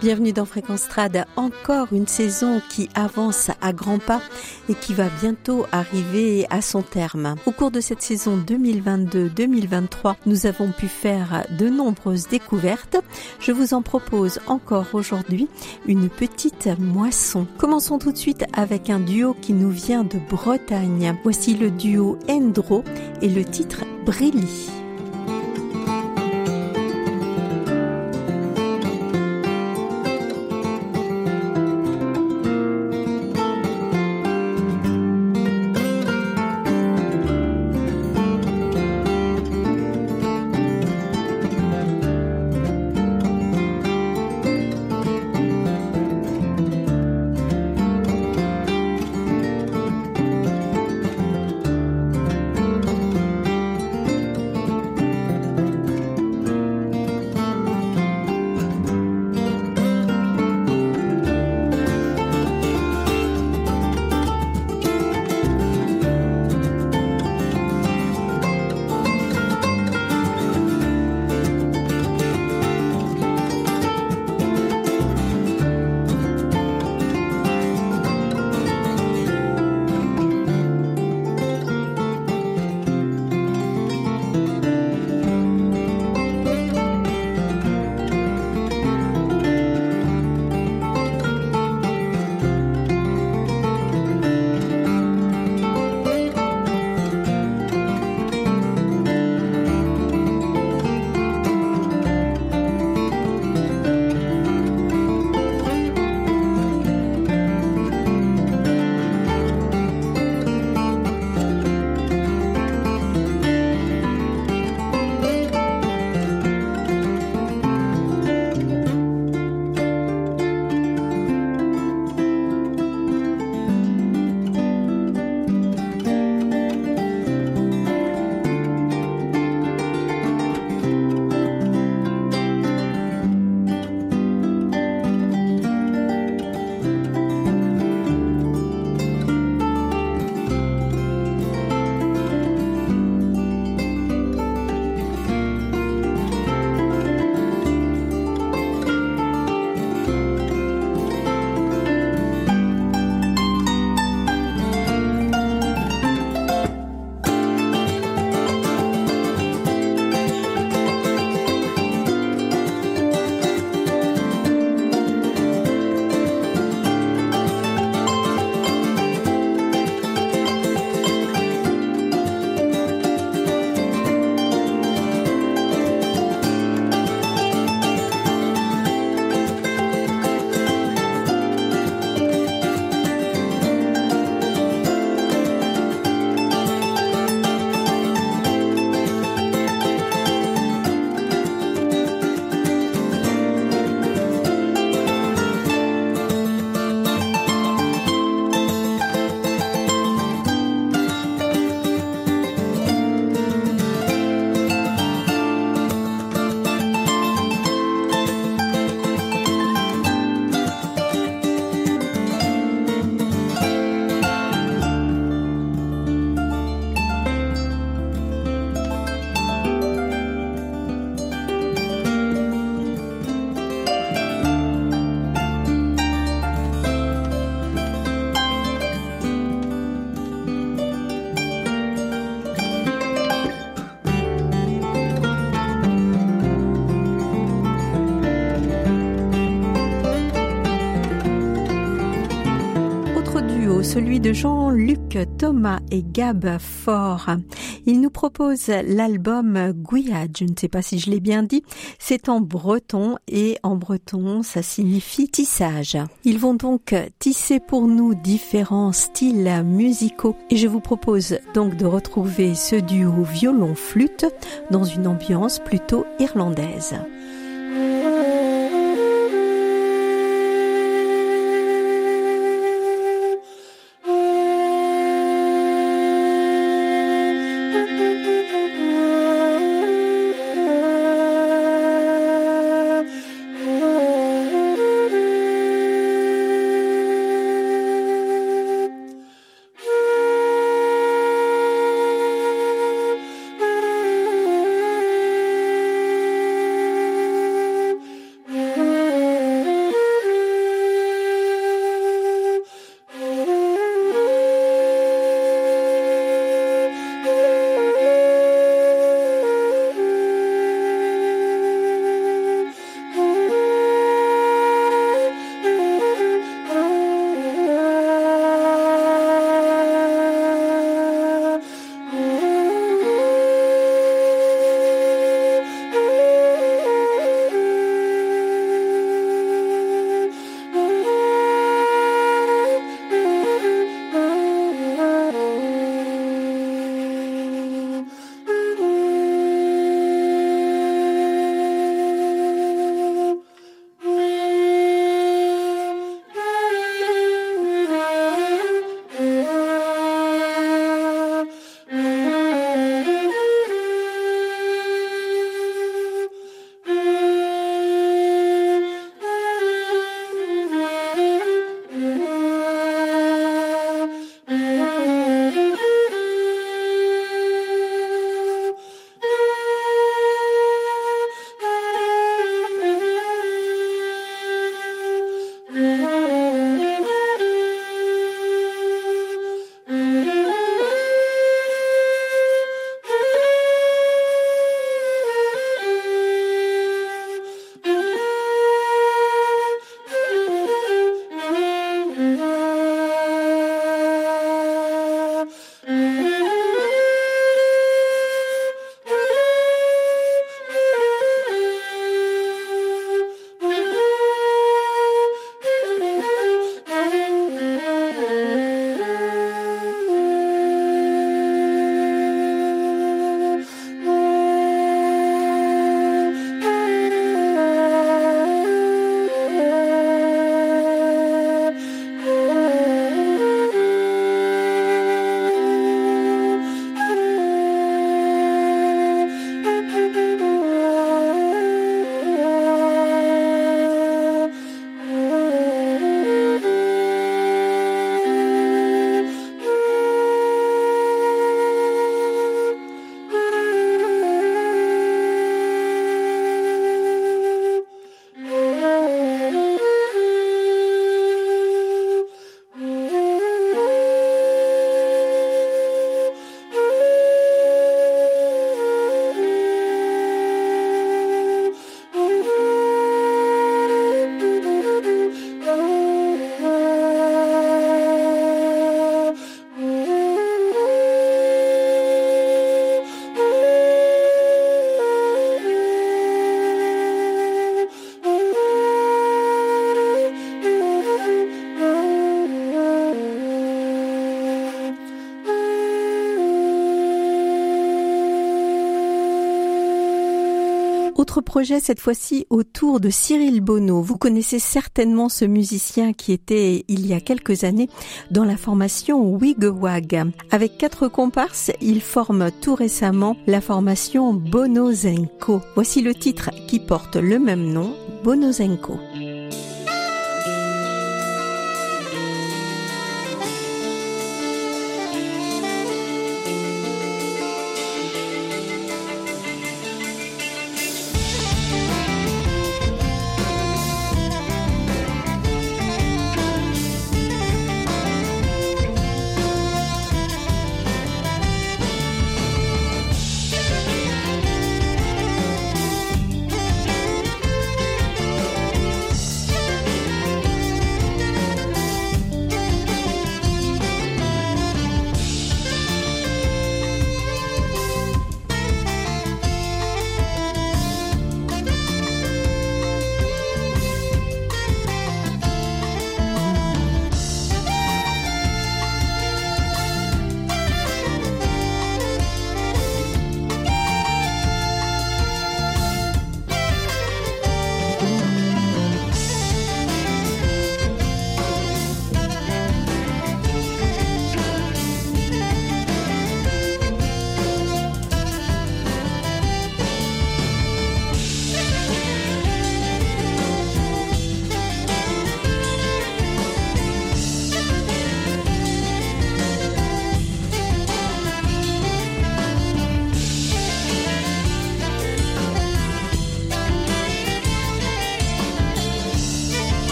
Bienvenue dans Fréquence Trad, encore une saison qui avance à grands pas et qui va bientôt arriver à son terme. Au cours de cette saison 2022-2023, nous avons pu faire de nombreuses découvertes. Je vous en propose encore aujourd'hui une petite moisson. Commençons tout de suite avec un duo qui nous vient de Bretagne. Voici le duo Endro et le titre Brilli. De Jean-Luc Thomas et Gab Fort. Il nous propose l'album Gouillade, je ne sais pas si je l'ai bien dit, c'est en breton et en breton ça signifie tissage. Ils vont donc tisser pour nous différents styles musicaux et je vous propose donc de retrouver ce duo violon-flûte dans une ambiance plutôt irlandaise. Projet cette fois-ci autour de Cyril Bono. Vous connaissez certainement ce musicien qui était il y a quelques années dans la formation Wigwag. Avec quatre comparses, il forme tout récemment la formation Bonozenko. Voici le titre qui porte le même nom, Bonozenko.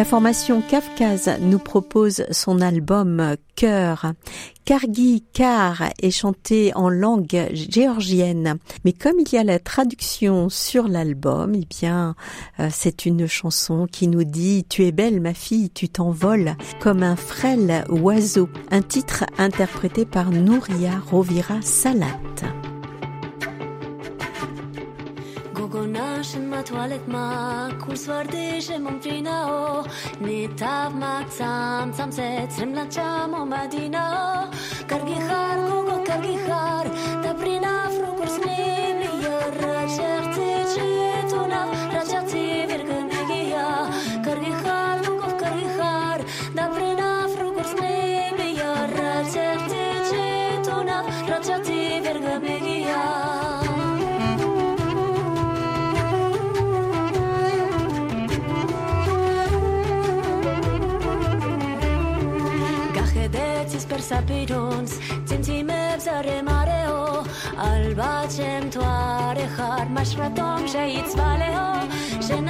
La formation Kafkaz nous propose son album Cœur. Kargi Kar est chanté en langue géorgienne, mais comme il y a la traduction sur l'album, eh bien, euh, c'est une chanson qui nous dit Tu es belle ma fille, tu t'envoles comme un frêle oiseau. Un titre interprété par Nouria Rovira Salat. toalet ma Kur s'far deshe më më fina o Në ma cam, cam set Cem la qam o madina o Kargi har, kogo kargi har sapirons, tzimtzimeb zaremareo, albacem toare har, masratom sheitzvaleo, shena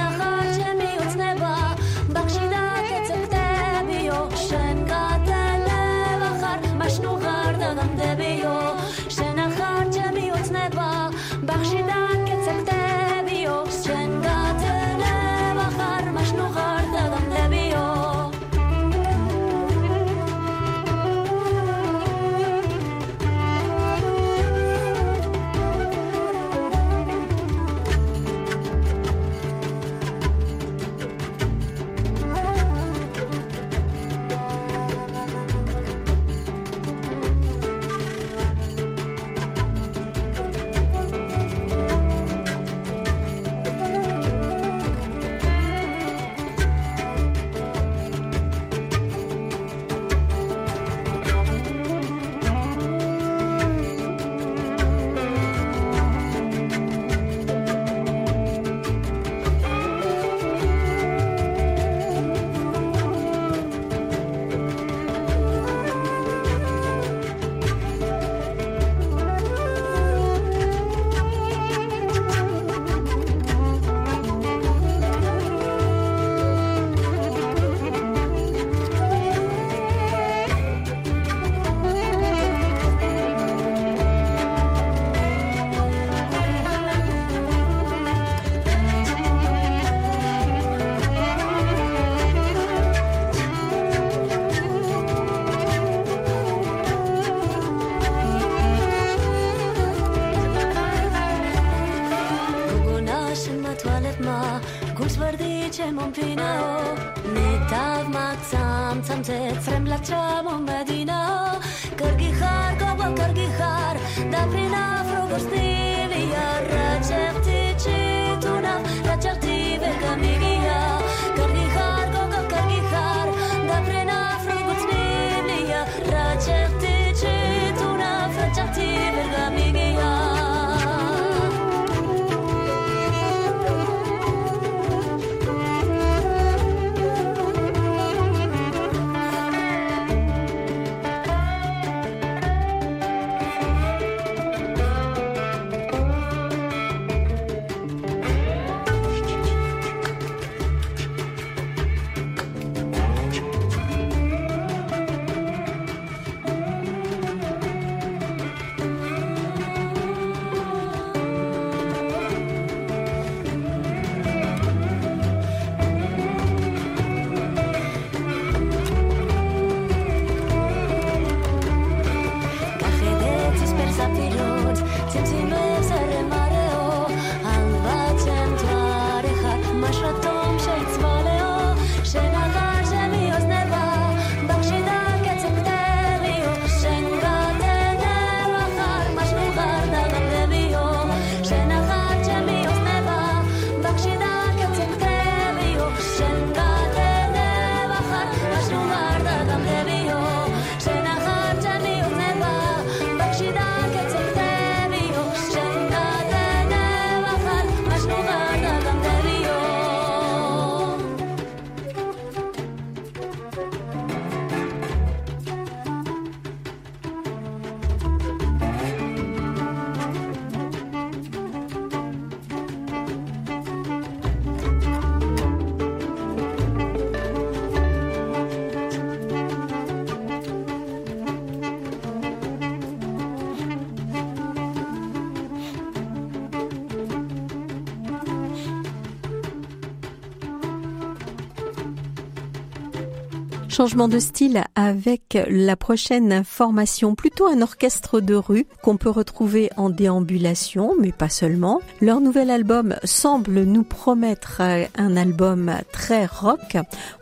Changement de style avec la prochaine formation, plutôt un orchestre de rue qu'on peut retrouver en déambulation, mais pas seulement. Leur nouvel album semble nous promettre un album très rock.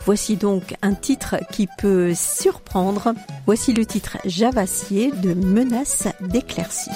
Voici donc un titre qui peut surprendre. Voici le titre Javassier de Menace d'éclaircie.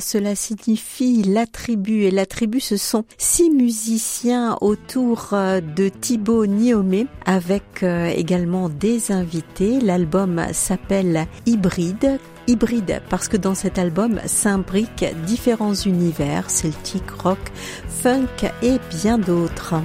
Cela signifie la tribu et la tribu ce sont six musiciens autour euh, de Thibaut Niomé avec euh, également des invités. L'album s'appelle Hybride hybride parce que dans cet album s'imbriquent différents univers, celtique, rock, funk et bien d'autres.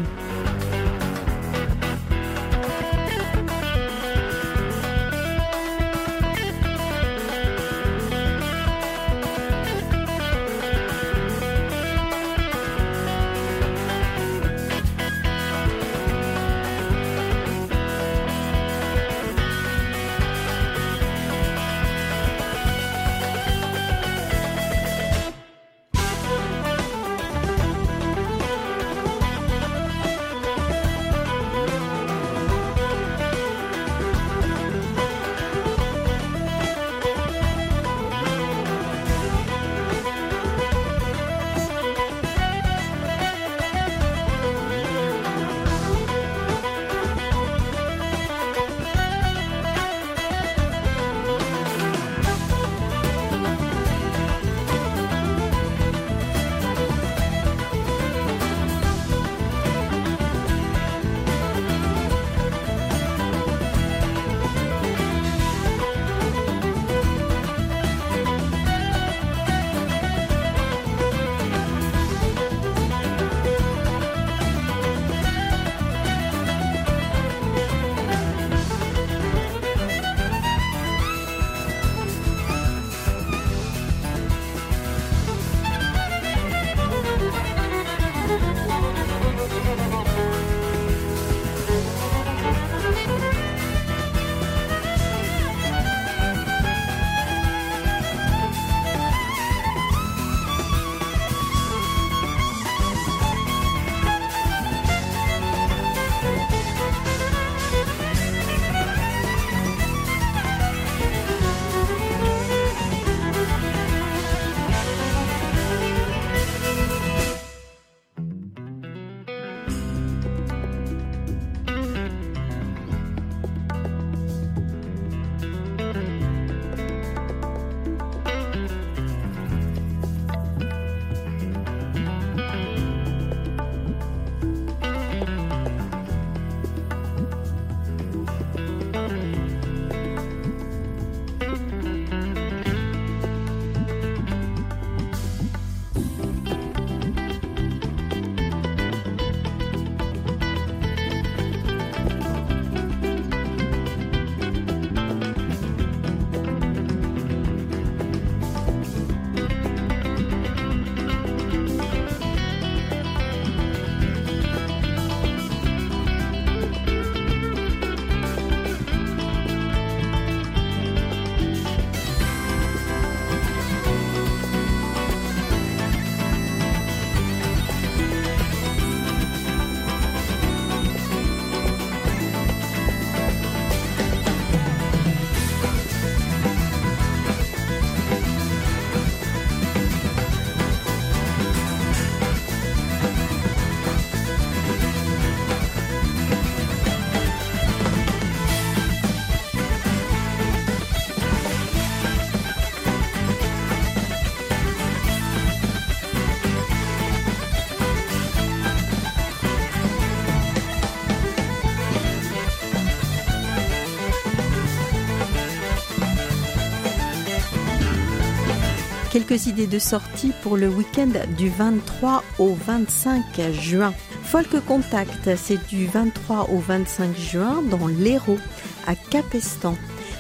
Idées de sortie pour le week-end du 23 au 25 juin. Folk Contact, c'est du 23 au 25 juin dans l'Hérault, à Capestan.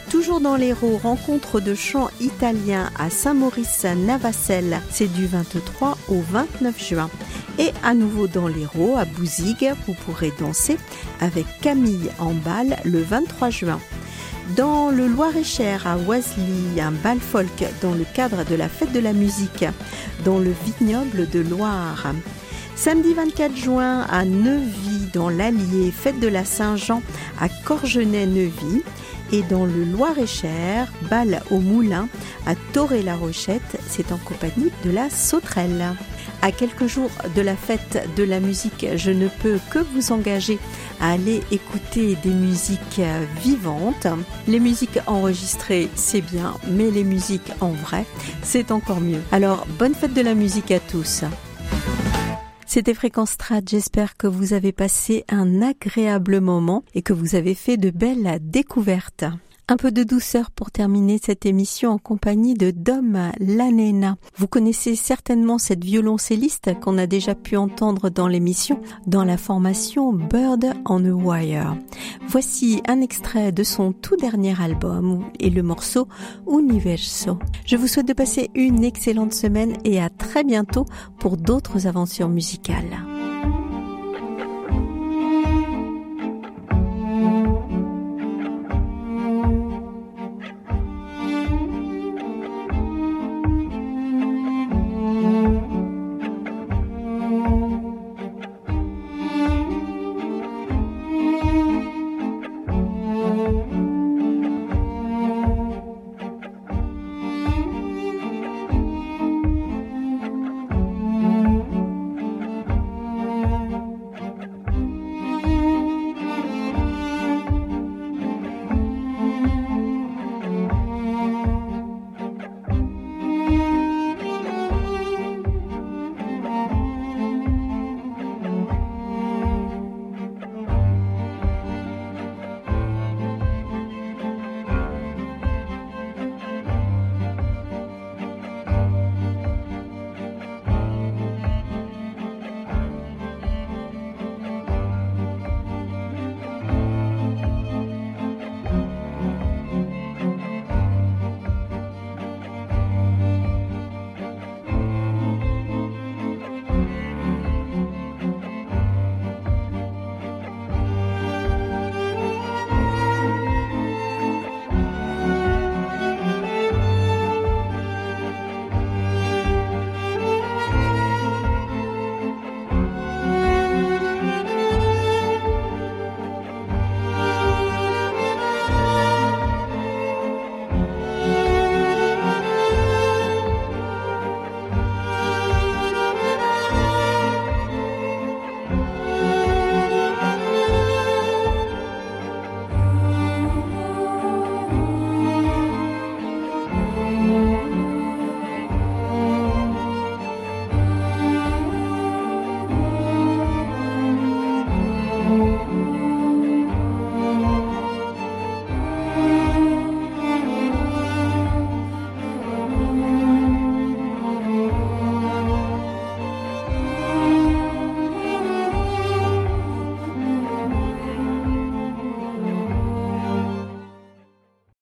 Toujours dans l'Hérault, rencontre de chants italiens à Saint-Maurice-Navacelle, c'est du 23 au 29 juin. Et à nouveau dans l'Hérault, à Bouzigues, vous pourrez danser avec Camille en bal le 23 juin. Dans le Loir-et-Cher, à Oisely, un bal folk dans le cadre de la fête de la musique, dans le vignoble de Loire. Samedi 24 juin à Neuvy, dans l'Allier, fête de la Saint-Jean à Corgenay-Neuvy. Et dans le Loir-et-Cher, bal au Moulin à Toré-la-Rochette, c'est en compagnie de la Sauterelle. À quelques jours de la fête de la musique, je ne peux que vous engager à aller écouter des musiques vivantes. Les musiques enregistrées, c'est bien, mais les musiques en vrai, c'est encore mieux. Alors, bonne fête de la musique à tous. C'était Fréquence Strat. J'espère que vous avez passé un agréable moment et que vous avez fait de belles découvertes. Un peu de douceur pour terminer cette émission en compagnie de Dom Lanena. Vous connaissez certainement cette violoncelliste qu'on a déjà pu entendre dans l'émission dans la formation Bird on a Wire. Voici un extrait de son tout dernier album et le morceau Universo. Je vous souhaite de passer une excellente semaine et à très bientôt pour d'autres aventures musicales.